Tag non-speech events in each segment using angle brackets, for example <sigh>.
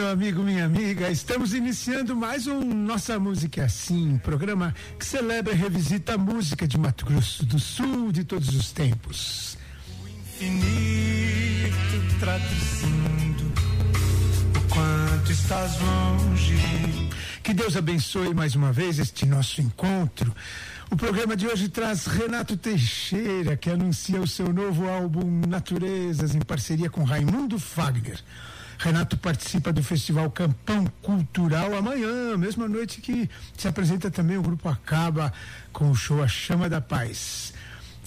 Meu amigo, minha amiga. Estamos iniciando mais um Nossa Música é Assim, programa que celebra e revisita a música de Mato Grosso do Sul de todos os tempos. O infinito traduzindo o quanto estás longe. Que Deus abençoe mais uma vez este nosso encontro. O programa de hoje traz Renato Teixeira, que anuncia o seu novo álbum Naturezas em parceria com Raimundo Fagner. Renato participa do Festival Campão Cultural amanhã, mesma noite que se apresenta também o Grupo Acaba com o show A Chama da Paz.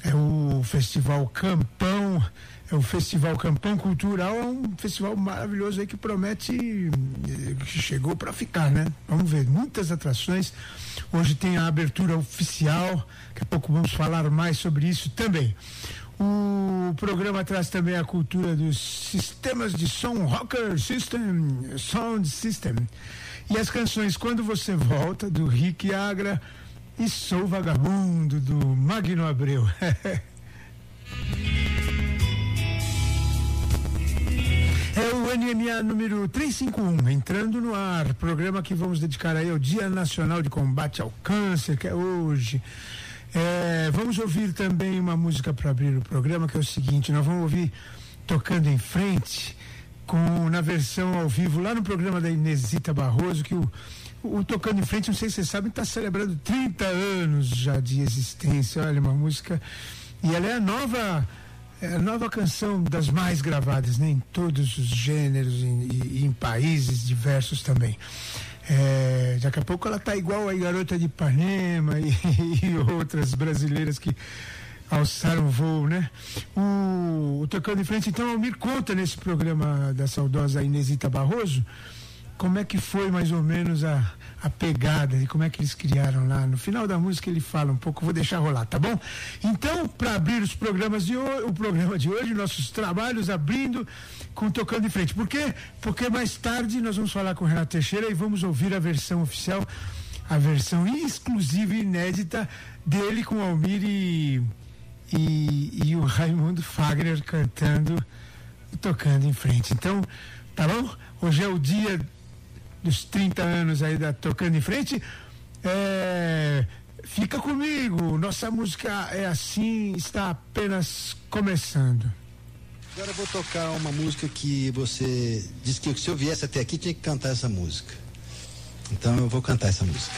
É o Festival Campão, é o Festival Campão Cultural, é um festival maravilhoso aí que promete, que chegou para ficar, né? Vamos ver, muitas atrações. Hoje tem a abertura oficial, daqui a pouco vamos falar mais sobre isso também. O programa traz também a cultura dos sistemas de som, Rocker System, Sound System. E as canções Quando Você Volta, do Rick Agra, e Sou Vagabundo, do Magno Abreu. <laughs> É o NMA número 351, entrando no ar. Programa que vamos dedicar aí ao Dia Nacional de Combate ao Câncer, que é hoje. É, vamos ouvir também uma música para abrir o programa, que é o seguinte: nós vamos ouvir Tocando em Frente, com, na versão ao vivo, lá no programa da Inesita Barroso, que o, o Tocando em Frente, não sei se vocês sabem, está celebrando 30 anos já de existência. Olha, uma música. E ela é a nova. É a nova canção das mais gravadas, né, em todos os gêneros e, e em países diversos também. É, daqui a pouco ela tá igual a garota de Ipanema <laughs> e, e outras brasileiras que alçaram voo, né? O, o Tocando em Frente, então, Almir conta nesse programa da saudosa Inesita Barroso como é que foi mais ou menos a, a pegada e como é que eles criaram lá. No final da música ele fala um pouco, vou deixar rolar, tá bom? Então, para abrir os programas de hoje, o programa de hoje, nossos trabalhos abrindo com Tocando em Frente. Por quê? Porque mais tarde nós vamos falar com o Renato Teixeira e vamos ouvir a versão oficial, a versão exclusiva e inédita dele com Almir e, e, e o Raimundo Fagner cantando tocando em frente. Então, tá bom? Hoje é o dia dos 30 anos aí da Tocando em Frente. É, fica comigo, nossa música é assim, está apenas começando. Agora eu vou tocar uma música que você disse que se eu viesse até aqui tinha que cantar essa música. Então eu vou cantar essa música.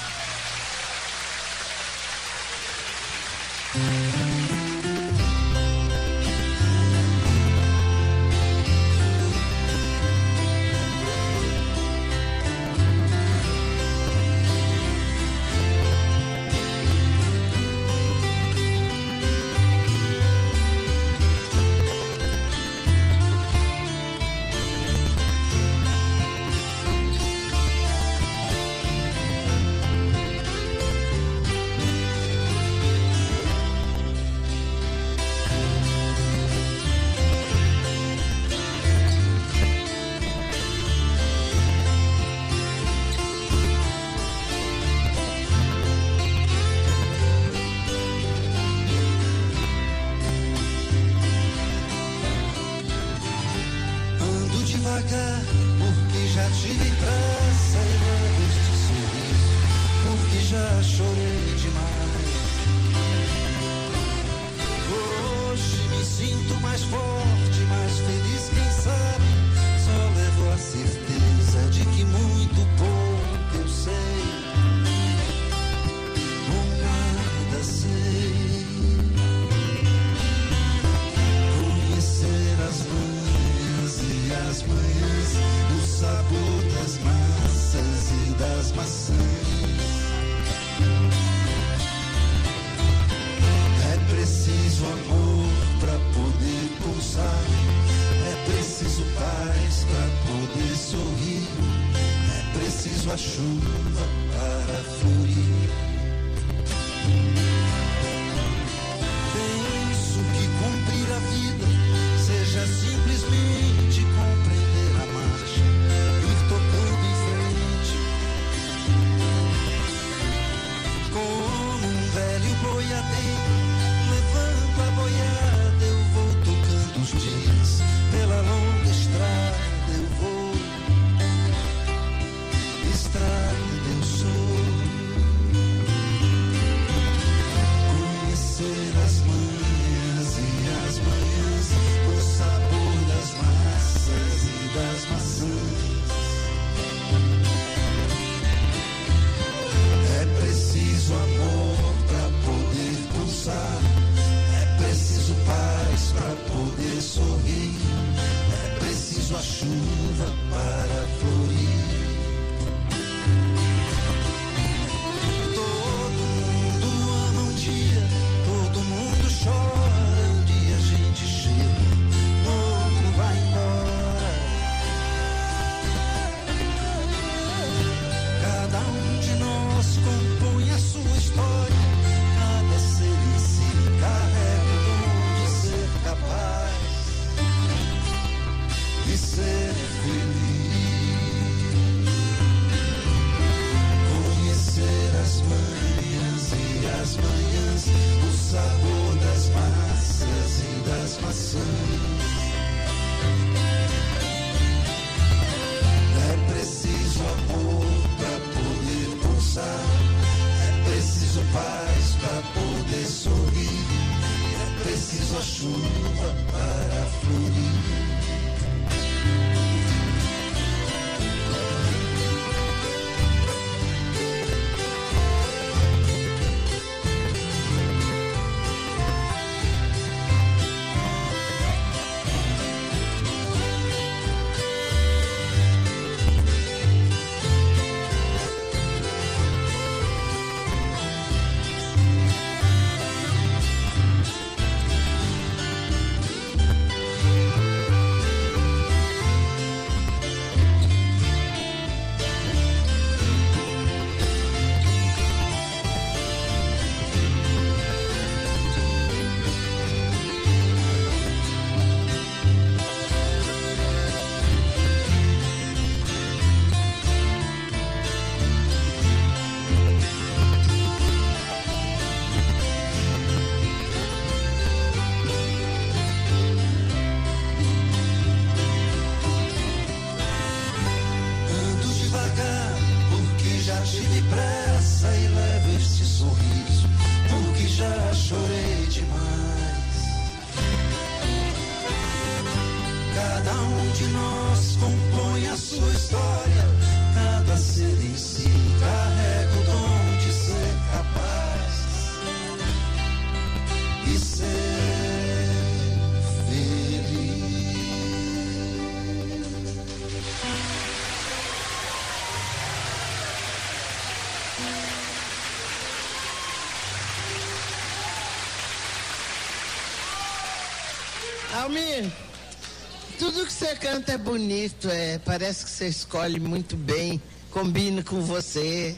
Canta é bonito, é, parece que você escolhe muito bem, combina com você.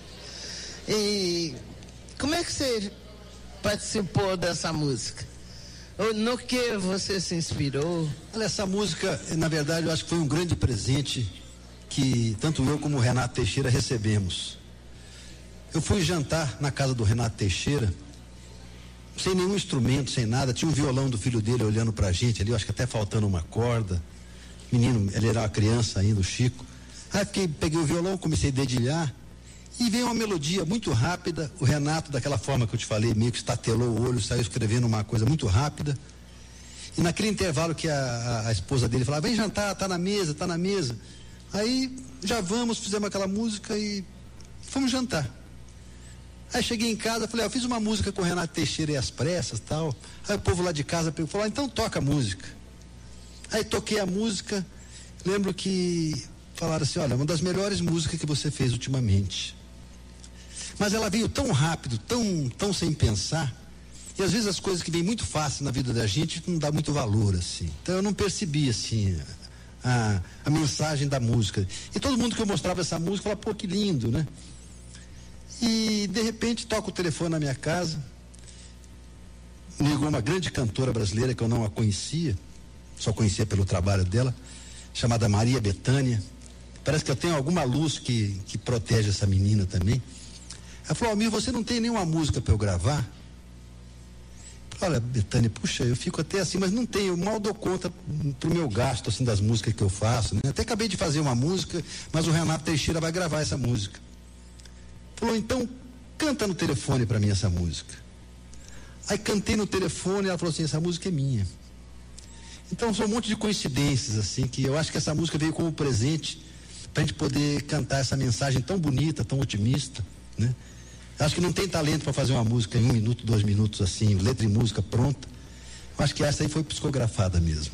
E como é que você participou dessa música? No que você se inspirou? Olha, essa música, na verdade, eu acho que foi um grande presente que tanto eu como o Renato Teixeira recebemos. Eu fui jantar na casa do Renato Teixeira, sem nenhum instrumento, sem nada. Tinha um violão do filho dele olhando pra gente ali, eu acho que até faltando uma corda. Menino, ele era uma criança ainda, o Chico. Aí fiquei, peguei o violão, comecei a dedilhar. E veio uma melodia muito rápida. O Renato, daquela forma que eu te falei, meio que estatelou o olho, saiu escrevendo uma coisa muito rápida. E naquele intervalo que a, a, esposa dele falava, vem jantar, tá na mesa, tá na mesa. Aí já vamos, fizemos aquela música e fomos jantar. Aí cheguei em casa, falei, ah, eu fiz uma música com o Renato Teixeira e as pressas tal. Aí o povo lá de casa falou, ah, então toca a música. Aí toquei a música, lembro que falaram assim, olha, uma das melhores músicas que você fez ultimamente. Mas ela veio tão rápido, tão, tão sem pensar, e às vezes as coisas que vêm muito fácil na vida da gente não dá muito valor, assim. Então eu não percebi, assim, a, a mensagem da música. E todo mundo que eu mostrava essa música falava, pô, que lindo, né? E de repente toca o telefone na minha casa, ligou uma grande cantora brasileira que eu não a conhecia, só conhecia pelo trabalho dela, chamada Maria Betânia. Parece que eu tenho alguma luz que, que protege essa menina também. Ela falou, Almir, você não tem nenhuma música para eu gravar? Olha, Betânia, puxa, eu fico até assim, mas não tenho, mal dou conta pro meu gasto, assim, das músicas que eu faço. Né? Até acabei de fazer uma música, mas o Renato Teixeira vai gravar essa música. Falou, então, canta no telefone para mim essa música. Aí cantei no telefone ela falou assim, essa música é minha. Então são um monte de coincidências, assim, que eu acho que essa música veio como presente para a gente poder cantar essa mensagem tão bonita, tão otimista, né? Acho que não tem talento para fazer uma música em um minuto, dois minutos assim, letra e música pronta. Acho que essa aí foi psicografada mesmo.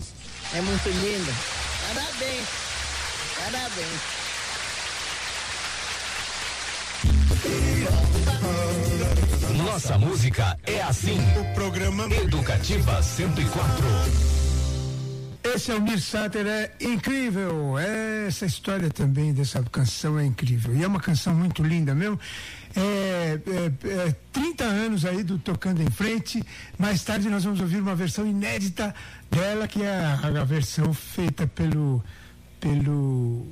É muito linda. Parabéns. Parabéns. Nossa música é assim. O programa Educativa 104. Esse Almir Sater é incrível. Essa história também dessa canção é incrível. E é uma canção muito linda mesmo. É, é, é 30 anos aí do Tocando em Frente. Mais tarde nós vamos ouvir uma versão inédita dela, que é a, a versão feita pelo. pelo.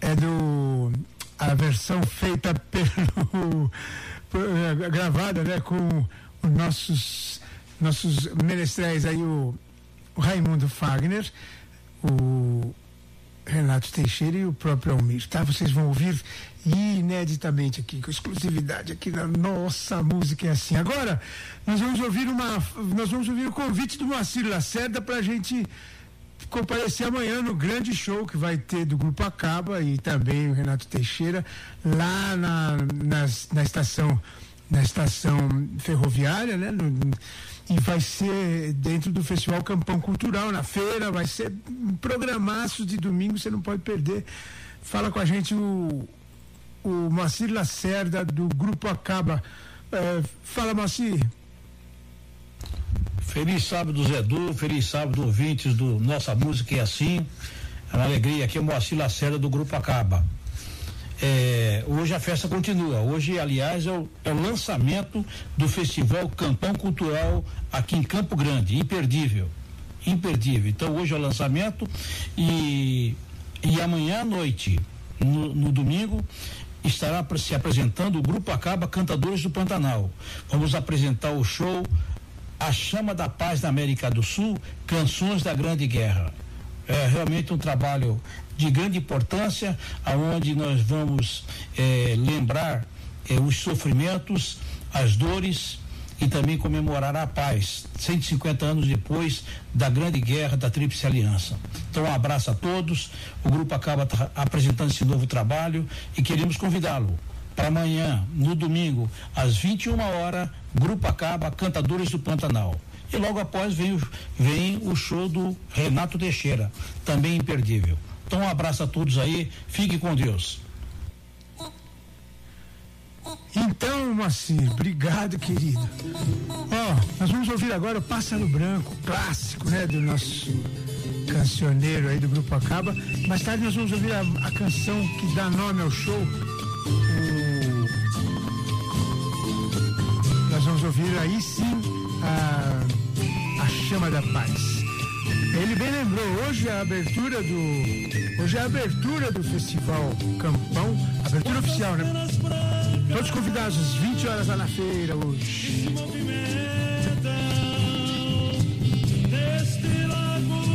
É do. A versão feita pelo. É, gravada, né, com os nossos. nossos menestréis aí, o, Raimundo Fagner, o Renato Teixeira e o próprio Almir, tá? Vocês vão ouvir ineditamente aqui, com exclusividade aqui na nossa música é assim. Agora, nós vamos ouvir uma, nós vamos ouvir o convite do Moacir Lacerda para a gente comparecer amanhã no grande show que vai ter do Grupo Acaba e também o Renato Teixeira lá na, na, na estação na estação ferroviária, né? No, e vai ser dentro do Festival Campão Cultural, na feira, vai ser um programaço de domingo, você não pode perder. Fala com a gente o, o Moacir Lacerda, do Grupo Acaba. É, fala, Moacir. Feliz sábado, Zedu. Feliz sábado, ouvintes do Nossa Música é Assim. É uma alegria. Aqui é o Moacir Lacerda, do Grupo Acaba. É, hoje a festa continua. Hoje, aliás, é o, é o, lançamento do Festival Campão Cultural aqui em Campo Grande. Imperdível. Imperdível. Então, hoje é o lançamento e, e amanhã à noite, no, no domingo, estará se apresentando o Grupo Acaba Cantadores do Pantanal. Vamos apresentar o show A Chama da Paz da América do Sul, Canções da Grande Guerra. É realmente um trabalho de grande importância, aonde nós vamos eh, lembrar eh, os sofrimentos, as dores e também comemorar a paz, 150 anos depois da grande guerra da Tríplice Aliança. Então, um abraço a todos. O grupo acaba apresentando esse novo trabalho e queremos convidá-lo para amanhã, no domingo, às 21 horas, Grupo Acaba Cantadores do Pantanal. E logo após vem o, vem o show do Renato Teixeira, também imperdível. Então, um abraço a todos aí, fique com Deus. Então, Moacir, obrigado, querido. Ó, oh, nós vamos ouvir agora o Pássaro Branco, clássico, né, do nosso cancioneiro aí do Grupo Acaba. Mais tarde nós vamos ouvir a, a canção que dá nome ao show. Nós vamos ouvir aí sim a, a Chama da Paz. Ele bem lembrou, hoje é a abertura do. Hoje é a abertura do Festival Campão, abertura oficial, né? Todos convidados, às 20 horas lá na feira hoje. Criança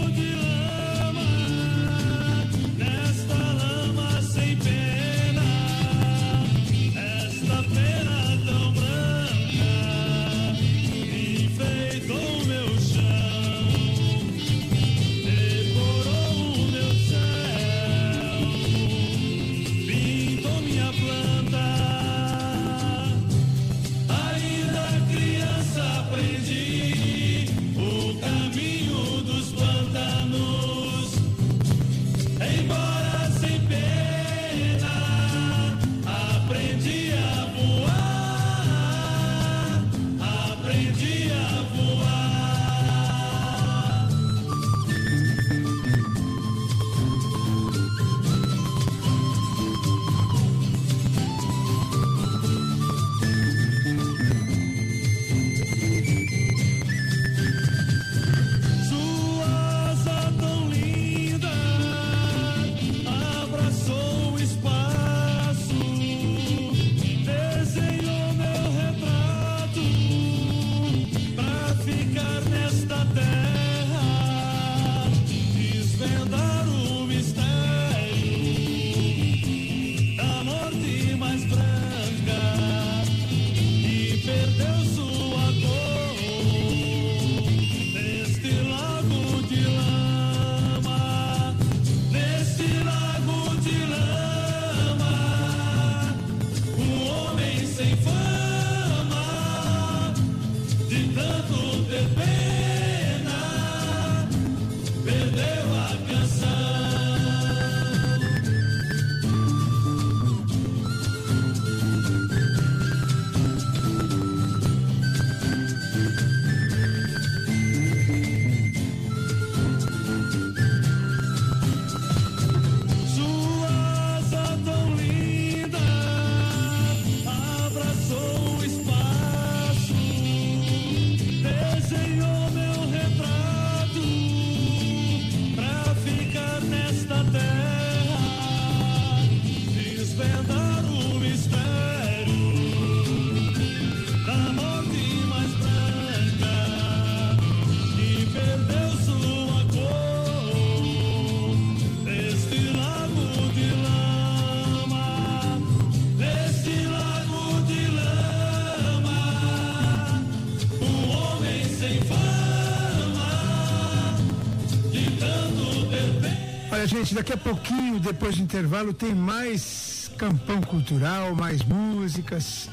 gente, daqui a pouquinho, depois do intervalo, tem mais campão cultural, mais músicas.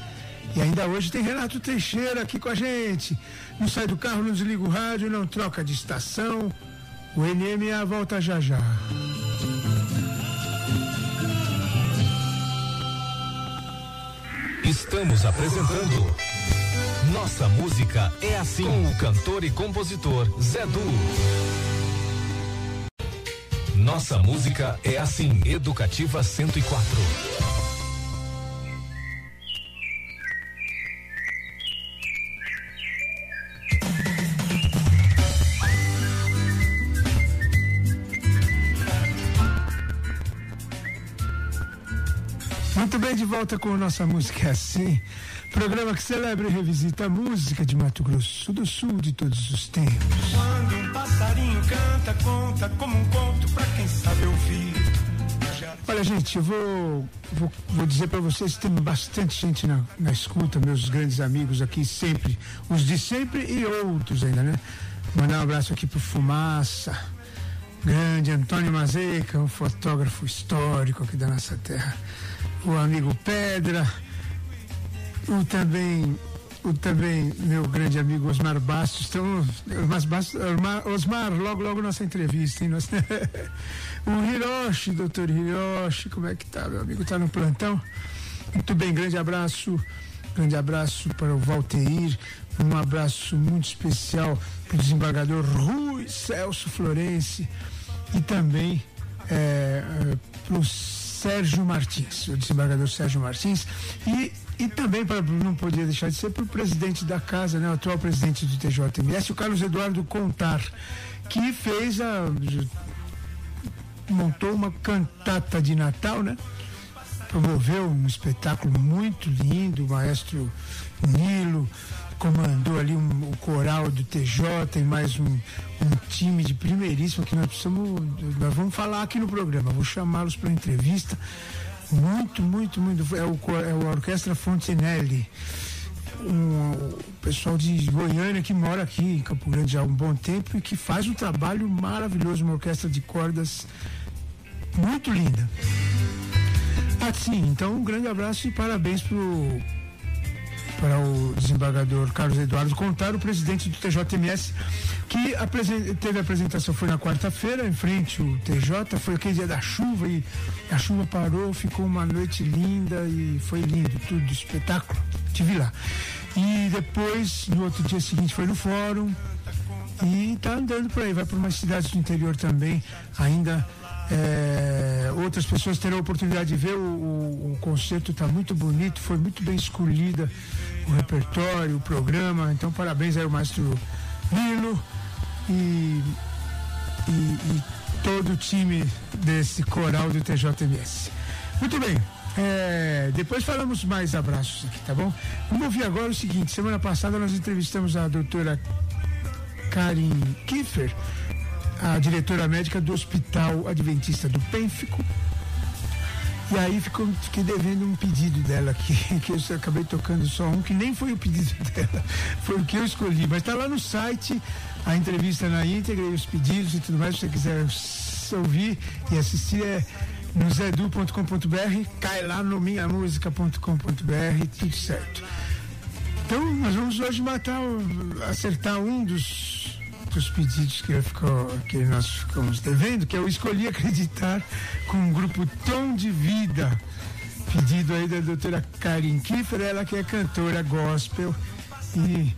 E ainda hoje tem Renato Teixeira aqui com a gente. Não sai do carro, não desliga o rádio, não troca de estação. O NMA volta já já. Estamos apresentando Nossa Música é Assim com o cantor e compositor Zé Du. Nossa Música é Assim, Educativa 104. Muito bem, de volta com Nossa Música é Assim. Programa que celebra e revisita a música de Mato Grosso do Sul de todos os tempos. Passarinho canta, conta como um conto pra quem sabe ouvir. Olha, gente, eu vou, vou, vou dizer para vocês tem bastante gente na, na escuta, meus grandes amigos aqui sempre, os de sempre e outros ainda, né? Mandar um abraço aqui pro Fumaça, grande Antônio Mazeica, um fotógrafo histórico aqui da nossa terra, o amigo Pedra, o também o também meu grande amigo Osmar Bastos. Então, Osmar, Osmar, logo, logo nossa entrevista, hein? Nós, <laughs> o Hiroshi, doutor Hiroshi, como é que tá, meu amigo? Tá no plantão? Muito bem, grande abraço, grande abraço para o Valteir, um abraço muito especial para o desembargador Rui Celso Florense e também é, para o Sérgio Martins, o desembargador Sérgio Martins, e, e também, para não podia deixar de ser, para o presidente da casa, né, o atual presidente do TJMS, o Carlos Eduardo Contar, que fez a. montou uma cantata de Natal, né? Promoveu um espetáculo muito lindo, o maestro Nilo comandou ali um, o coral do TJ e mais um, um time de primeiríssimo que nós precisamos, nós vamos falar aqui no programa, vou chamá-los para entrevista. Muito, muito, muito. É o, é o Orquestra Fontenelle. Um, o pessoal de Goiânia que mora aqui em Campo Grande há um bom tempo e que faz um trabalho maravilhoso, uma orquestra de cordas muito linda. Assim, então um grande abraço e parabéns pro para o desembargador Carlos Eduardo Contar, o presidente do TJMS, que teve a apresentação, foi na quarta-feira, em frente ao TJ, foi aquele dia da chuva e a chuva parou, ficou uma noite linda e foi lindo, tudo, espetáculo, tive lá. E depois, no outro dia seguinte, foi no fórum e está andando por aí, vai para umas cidades do interior também, ainda é, outras pessoas terão a oportunidade de ver o, o, o concerto, está muito bonito, foi muito bem escolhida o repertório, o programa. Então, parabéns aí ao maestro Nilo e, e, e todo o time desse coral do TJMS. Muito bem. É, depois falamos mais abraços aqui, tá bom? Vamos ouvir agora o seguinte: semana passada nós entrevistamos a doutora Karin Kiefer, a diretora médica do Hospital Adventista do Pênfico. E aí ficou, fiquei devendo um pedido dela aqui, <laughs> que eu acabei tocando só um, que nem foi o pedido <laughs> dela, foi o que eu escolhi. Mas está lá no site, a entrevista na íntegra e os pedidos e tudo mais, se você quiser ouvir e assistir, é no zedu.com.br, cai lá no minhamusica.com.br, tudo certo. Então, nós vamos hoje matar, acertar um dos dos pedidos que, ficou, que nós ficamos devendo, que eu escolhi acreditar com o grupo Tom de Vida. Pedido aí da doutora Karin Kiefer, ela que é cantora gospel e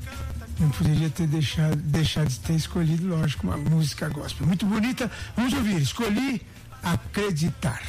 não poderia ter deixado, deixado de ter escolhido, lógico, uma música gospel. Muito bonita. Vamos ouvir. Escolhi acreditar.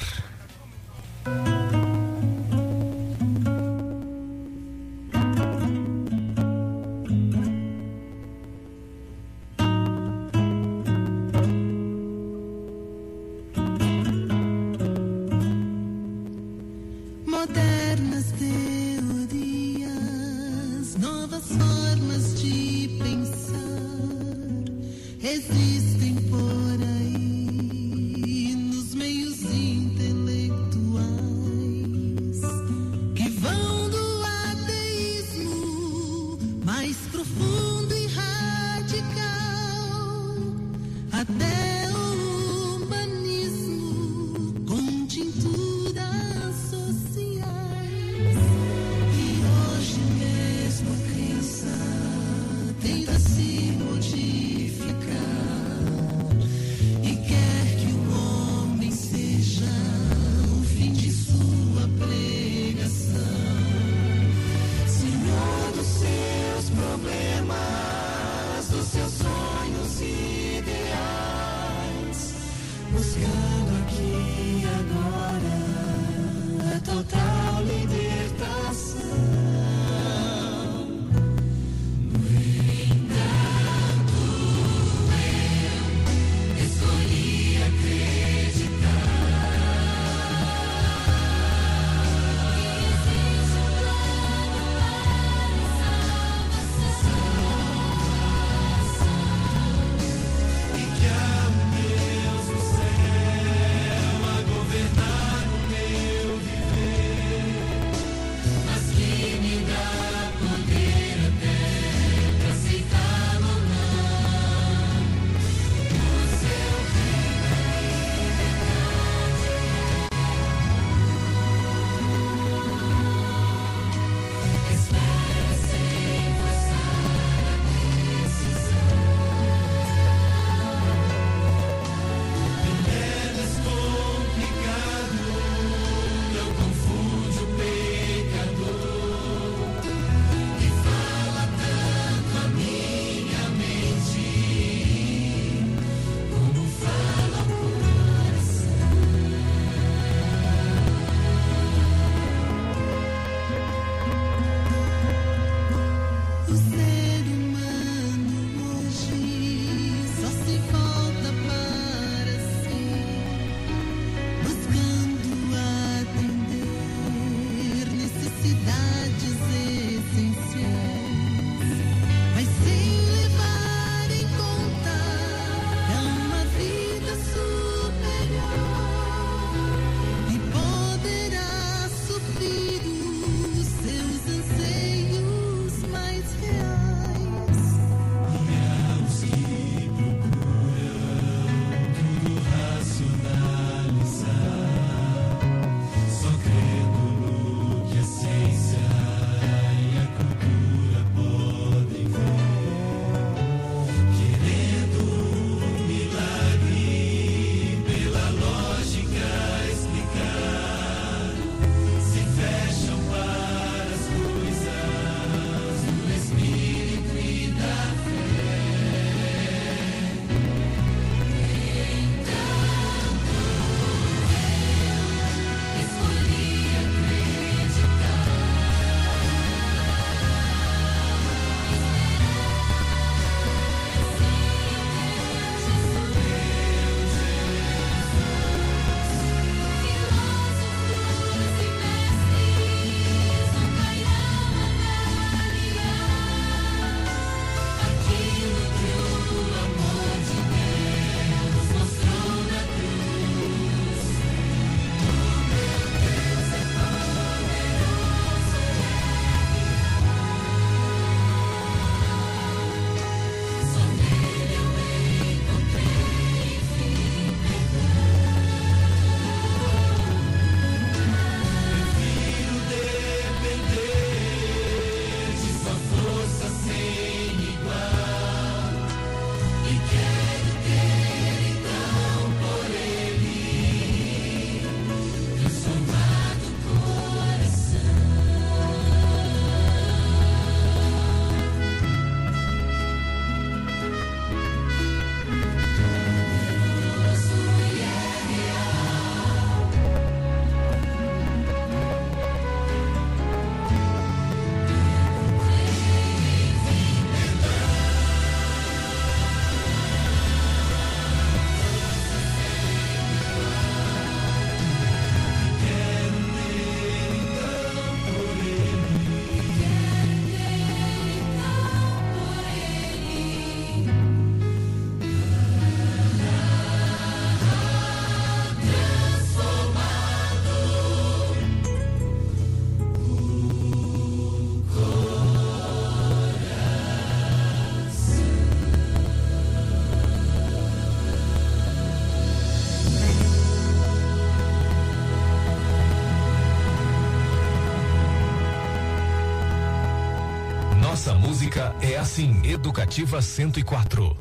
É assim. Educativa 104.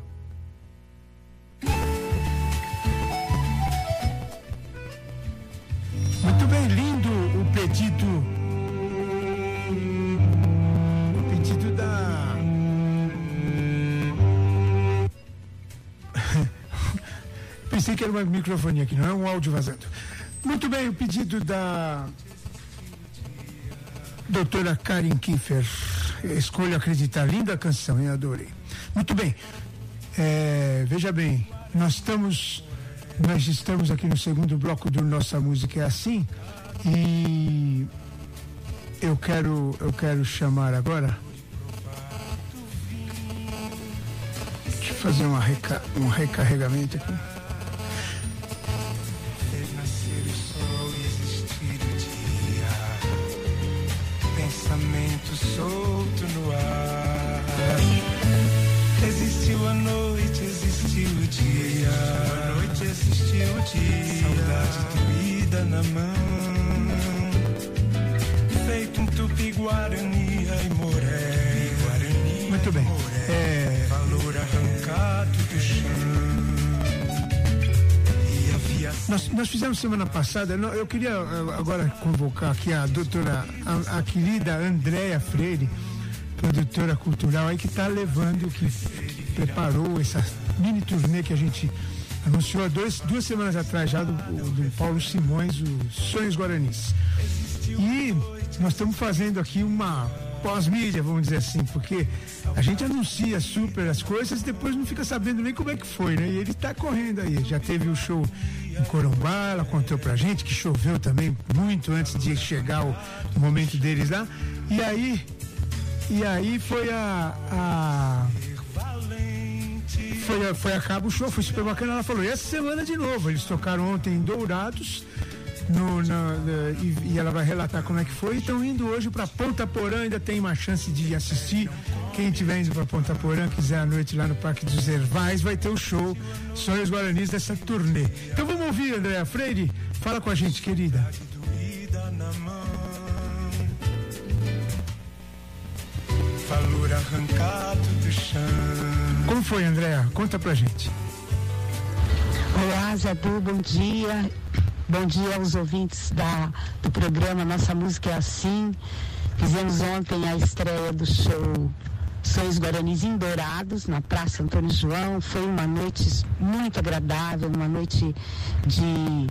Muito bem, lindo o pedido. O pedido da. <laughs> Pensei que era uma microfone aqui, não é um áudio vazando. Muito bem, o pedido da doutora Karen Kiefer. Escolha acreditar. Linda canção, hein? Adorei. Muito bem. É, veja bem, nós estamos nós estamos aqui no segundo bloco do Nossa Música é Assim e eu quero, eu quero chamar agora. Deixa eu fazer uma reca, um recarregamento aqui. Nós, nós fizemos semana passada, eu queria eh, agora convocar aqui a doutora, a, a querida Andréa Freire, produtora cultural aí que está levando, que preparou essa mini turnê que a gente anunciou dois, duas semanas atrás já do, do Paulo Simões, os Sonhos Guaranis. E nós estamos fazendo aqui uma pós-mídia, vamos dizer assim, porque a gente anuncia super as coisas e depois não fica sabendo nem como é que foi, né? E ele está correndo aí. Já teve o show em Corumbá, ela contou pra gente que choveu também muito antes de chegar o, momento deles lá. E aí, e aí foi a, a foi, foi a cabo o show, foi super bacana. Ela falou, e essa semana de novo, eles tocaram ontem em Dourados. no- na- na- e, e ela vai relatar como é que foi. Estão indo hoje para Ponta Porã, ainda tem uma chance de assistir. Quem estiver indo para Ponta Porã, quiser à noite lá no Parque dos Ervais, vai ter o show Sonhos Guaranis dessa turnê. Então vamos ouvir, Andréa Freire. Fala com a gente, querida. Valor arrancado do chão. Como foi, Andréa? Conta pra gente. Olá, Zadu, bom dia. Bom dia aos ouvintes da, do programa Nossa Música é Assim. Fizemos ontem a estreia do show Sonhos Guaranis em Dourados, na Praça Antônio João. Foi uma noite muito agradável, uma noite de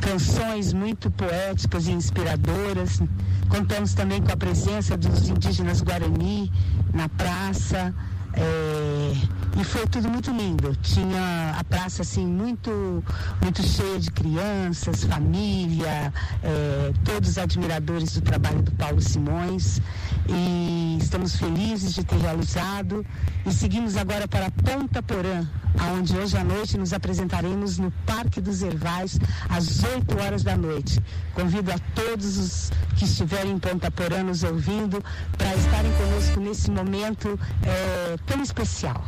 canções muito poéticas e inspiradoras. Contamos também com a presença dos indígenas Guarani na praça. é, e foi tudo muito lindo. Tinha a praça assim muito, muito cheia de crianças, família, é, todos admiradores do trabalho do Paulo Simões. E estamos felizes de ter realizado. E seguimos agora para Ponta Porã, aonde hoje à noite nos apresentaremos no Parque dos Ervais às 8 horas da noite. Convido a todos os que estiverem em Ponta Porã nos ouvindo para estarem conosco nesse momento eh, tão especial.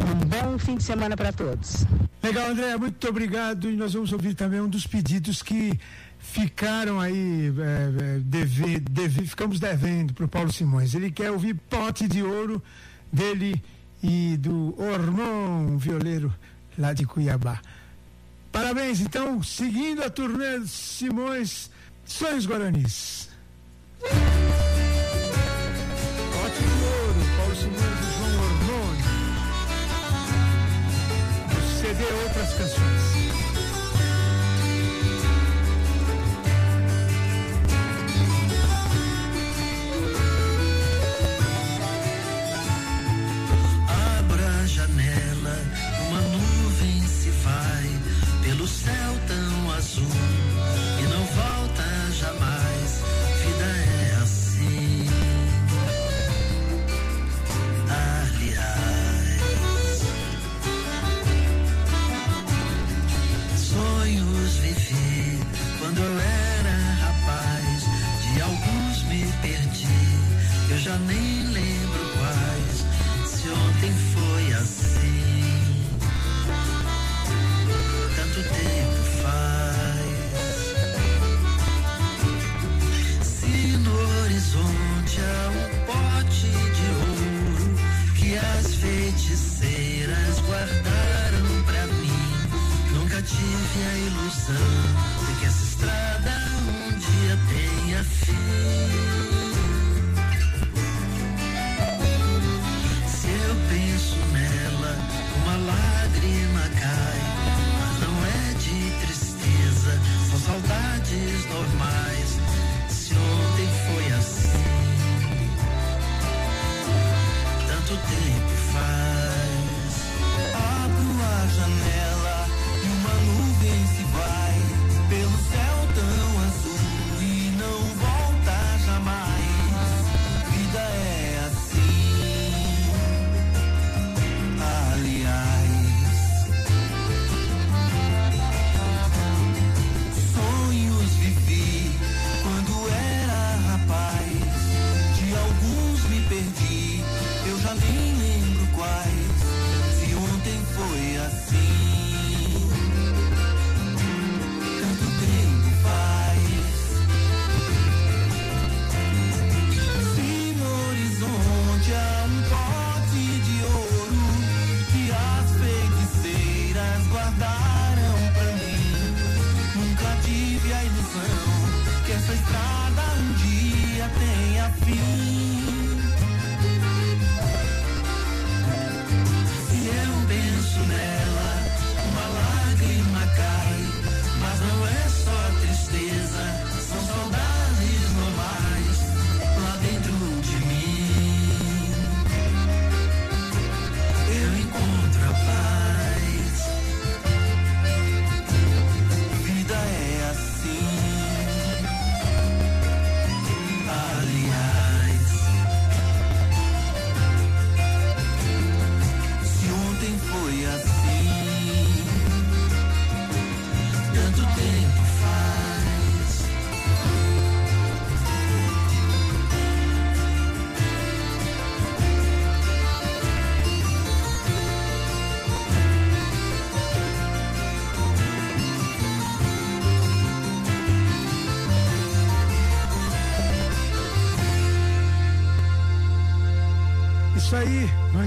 Um bom fim de semana para todos. Legal, André, muito obrigado. E nós vamos ouvir também um dos pedidos que ficaram aí, é, é, deve, deve- ficamos devendo para o Paulo Simões. Ele quer ouvir Pote de Ouro dele e do um violeiro lá de Cuiabá. Parabéns, então, seguindo a turnê Simões, Sonhos Guaranis. Pote de Ouro, Paulo Simões CD Outras Canções. Abra a janela, uma nuvem se vai pelo céu já nem lembro quais. Se ontem foi assim, tanto tempo faz. Se no horizonte há um pote de ouro que as feiticeiras guardaram pra mim, nunca tive a ilusão de que essa estrada um dia tenha fim.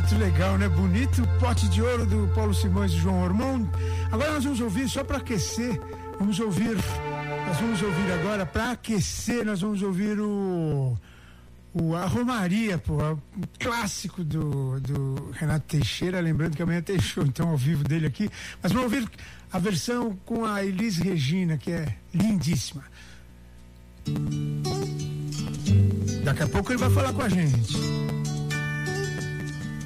Muito legal, né? Bonito, pote de ouro do Paulo Simões e João Ormond. Agora nós vamos ouvir, só para aquecer, vamos ouvir, nós vamos ouvir agora, para aquecer, nós vamos ouvir o, o a Romaria, pô, o clássico do, do Renato Teixeira, lembrando que amanhã tem show, então, ao vivo dele aqui. Mas vamos ouvir a versão com a Elis Regina, que é lindíssima. Daqui a pouco ele vai falar com a gente.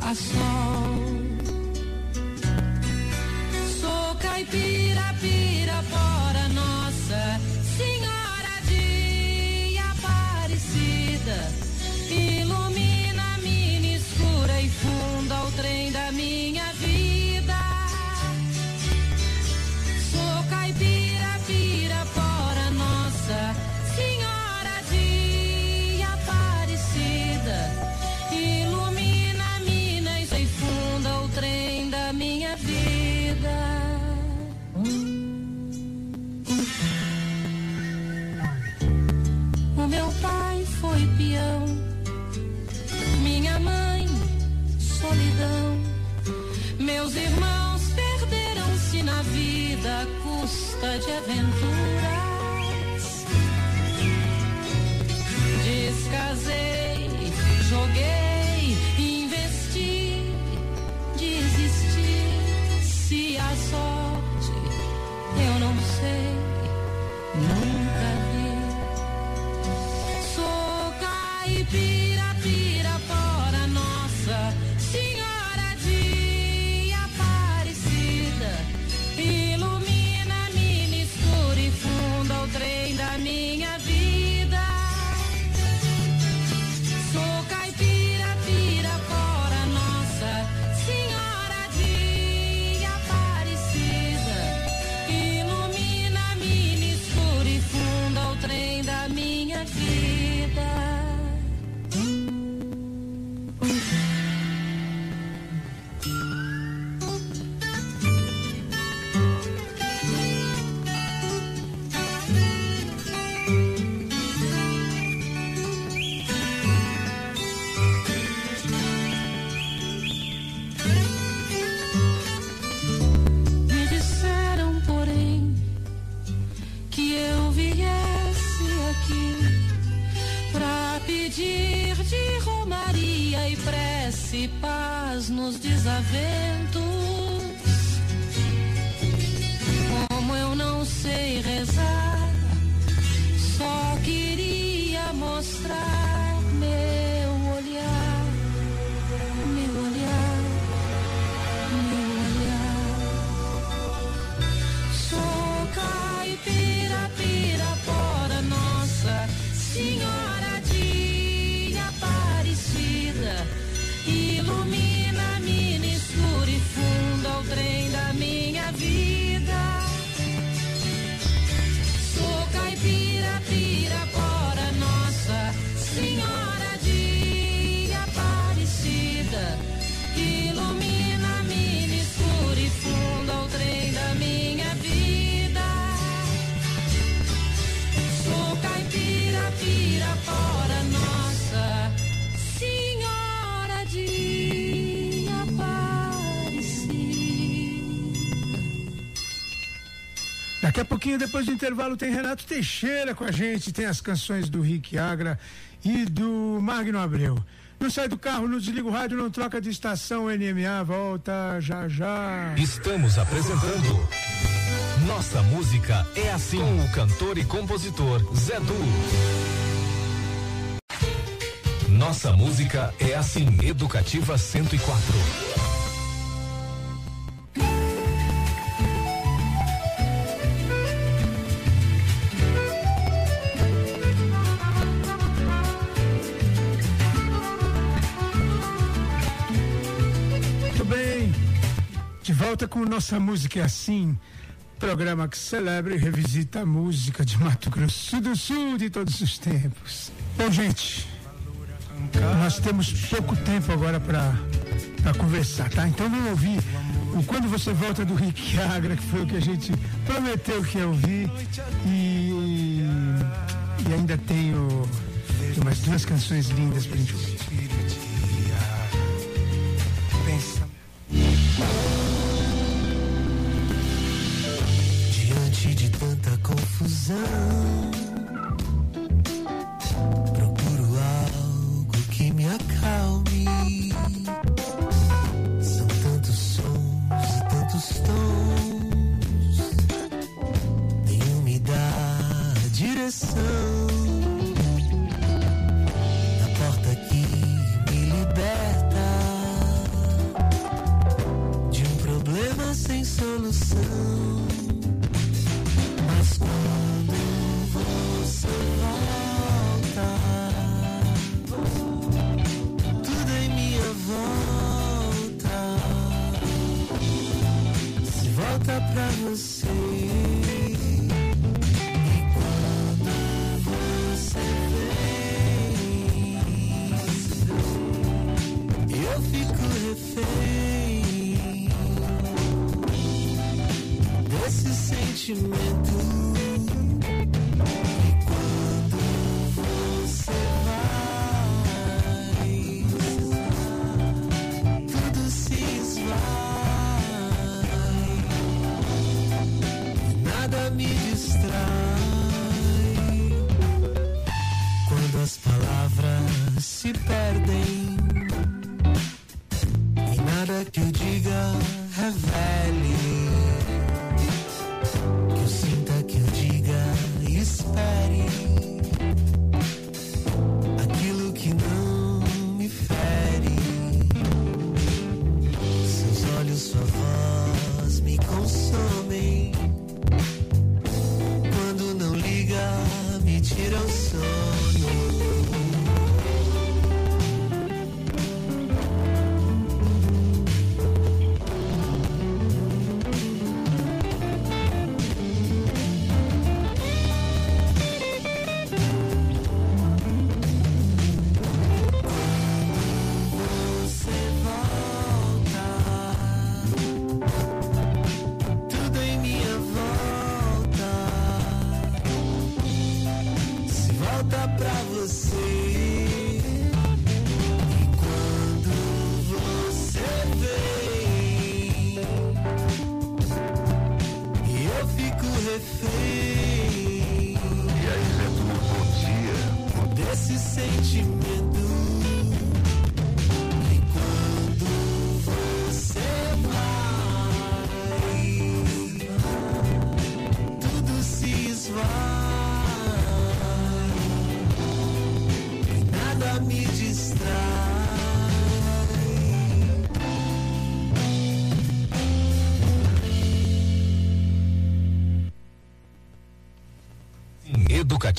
a sol. Sou Daqui a pouquinho, depois do intervalo, tem Renato Teixeira com a gente, tem as canções do Rick Agra e do Magno Abreu. Não sai do carro, não desliga o rádio, não troca de estação, NMA, volta já já. Estamos apresentando Nossa Música é Assim com o cantor e compositor Zé Du. Nossa Música é Assim, Educativa 104. Volta com Nossa Música é Assim, programa que celebra e revisita a música de Mato Grosso do Sul de todos os tempos. Bom, gente, nós temos pouco tempo agora para conversar, tá? Então vamos ouvir o Quando Você Volta do Rick Agra, que foi o que a gente prometeu que ia ouvir. E, e ainda tenho, tenho umas duas canções lindas pra gente ouvir. deserve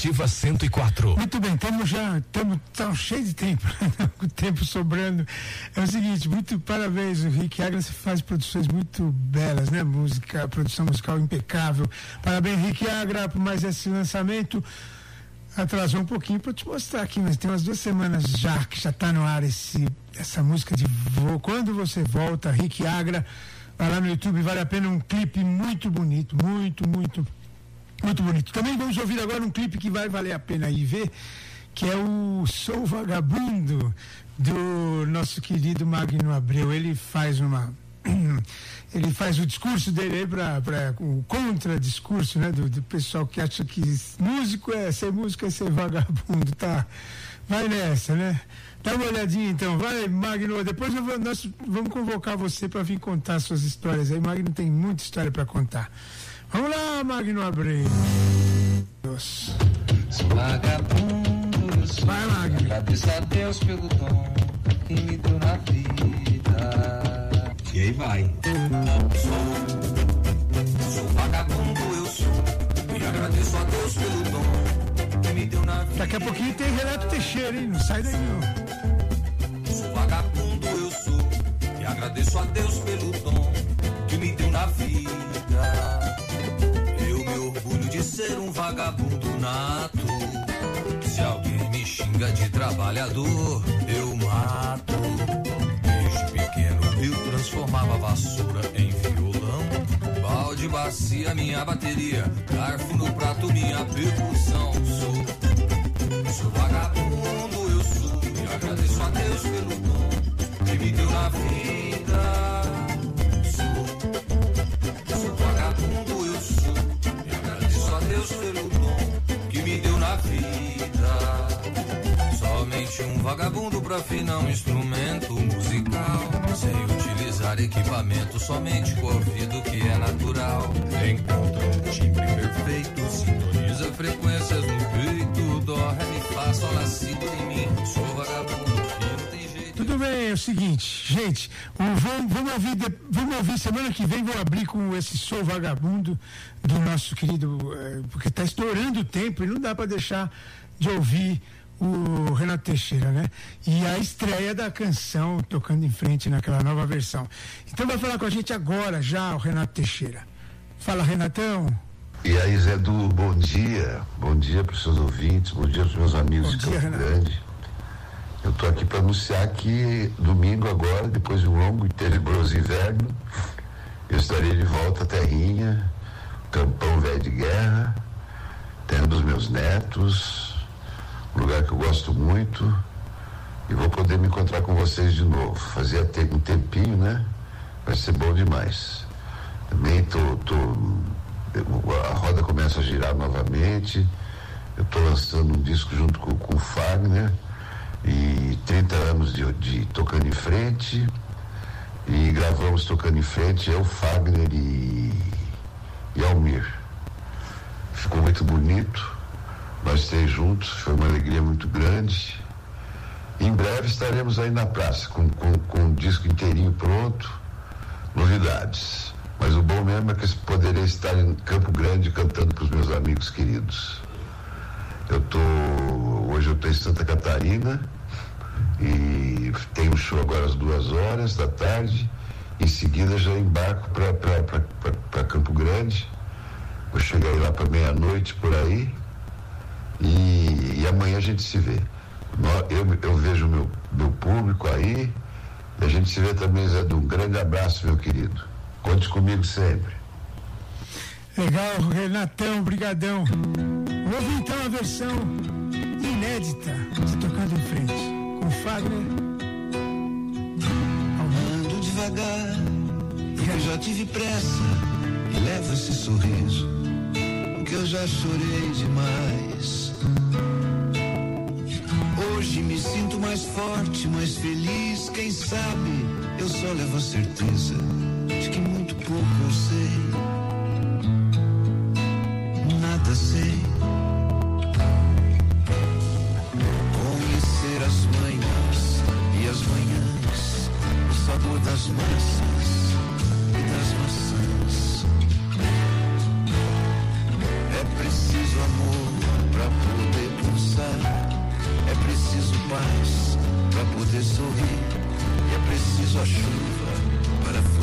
Educativa 104. Muito bem, estamos já, estamos tão cheio de tempo, <laughs> o tempo sobrando. É o seguinte, muito parabéns, o Rick você faz produções muito belas, né? Música, produção musical impecável. Parabéns, Rick Agra, por mais esse lançamento. Atrasou um pouquinho para te mostrar aqui, mas tem umas duas semanas já que já está no ar esse, essa música de. Quando você volta, Rick Agra, vai lá no YouTube, vale a pena um clipe muito bonito, muito, muito muito bonito. Também vamos ouvir agora um clipe que vai valer a pena ir ver, que é o Sou Vagabundo, do nosso querido Magno Abreu. Ele faz uma. <clears throat> Ele faz o discurso dele para o contra-discurso né, do, do, pessoal que acha que músico é ser músico é ser vagabundo, tá? Vai nessa, né? Dá uma olhadinha então, vai, Magno. Depois vou, nós vamos convocar você para vir contar suas histórias aí. Magno tem muita história para contar. Vamos lá, Magno Abreu. Sou vagabundo, eu sou. Vai, Magno. Agradeço a Deus pelo dom que me deu na vida. E aí vai. Sou, sou vagabundo, eu sou. E agradeço a Deus pelo dom que me deu na vida. Daqui a pouquinho tem Renato Teixeira, hein? Não sai daí, não. Sou vagabundo, eu sou. E agradeço a Deus pelo dom que me deu na vida ser um vagabundo nato. Se alguém me xinga de trabalhador, eu mato. Desde pequeno eu transformava vassoura em violão. Balde, bacia, minha bateria. Garfo no prato, minha percussão. Sou, sou vagabundo, eu sou. E agradeço a Deus pelo dom que me deu na vida. Um vagabundo pra afinar um instrumento musical. Sem utilizar equipamento, somente com ouvido que é natural. Encontra um timbre perfeito, sintoniza frequências no peito. Dó, ré, mi, fá, sol, lá, si, em mim. Sou vagabundo Tudo bem, é o seguinte, gente, vamos, vamos, ouvir, vamos ouvir semana que vem, vou abrir com esse Sou Vagabundo do nosso querido, eh, porque está estourando o tempo e não dá para deixar de ouvir o Renato Teixeira, né? E a estreia da canção tocando em frente naquela nova versão. Então vai falar com a gente agora já o Renato Teixeira. Fala, Renatão. E aí, Zé Du, bom dia. Bom dia para os seus ouvintes, bom dia para os meus amigos bom de Campo Renato. Grande. Eu estou aqui para anunciar que domingo agora, depois de um longo e tenebroso inverno, eu estarei de volta à terrinha, campão velho de guerra, tendo os meus netos, um lugar que eu gosto muito e vou poder me encontrar com vocês de novo. Fazia um tempinho, né? Vai ser bom demais. Também tô, tô a roda começa a girar novamente. Eu estou lançando um disco junto com, com o Fagner e 30 anos de, de tocando em frente e gravamos tocando em frente eu, Fagner e, e Almir. Ficou muito bonito nós três juntos, foi uma alegria muito grande. Em breve estaremos aí na praça com, com, com o disco inteirinho pronto, novidades. Mas o bom mesmo é que poderei estar em Campo Grande cantando para os meus amigos queridos. Eu tô hoje eu estou em Santa Catarina e tenho um show agora às duas horas da tarde. Em seguida já embarco para Campo Grande. Vou chegar lá para meia-noite por aí e, e amanhã a gente se vê. Eu, eu vejo meu, meu público aí. A gente se vê também, Zé Um grande abraço, meu querido. Conte comigo sempre. Legal, Renatão, brigadão. Vou então a versão inédita de Tocando em Frente, com Fagner. Ando devagar, eu já tive pressa e levo esse sorriso, porque eu já chorei demais. Hoje me sinto mais forte, mais feliz. Quem sabe eu só levo a certeza de que das massas e das maçãs. É preciso amor para poder pulsar, é preciso paz para poder sorrir, e é preciso a chuva para fugir.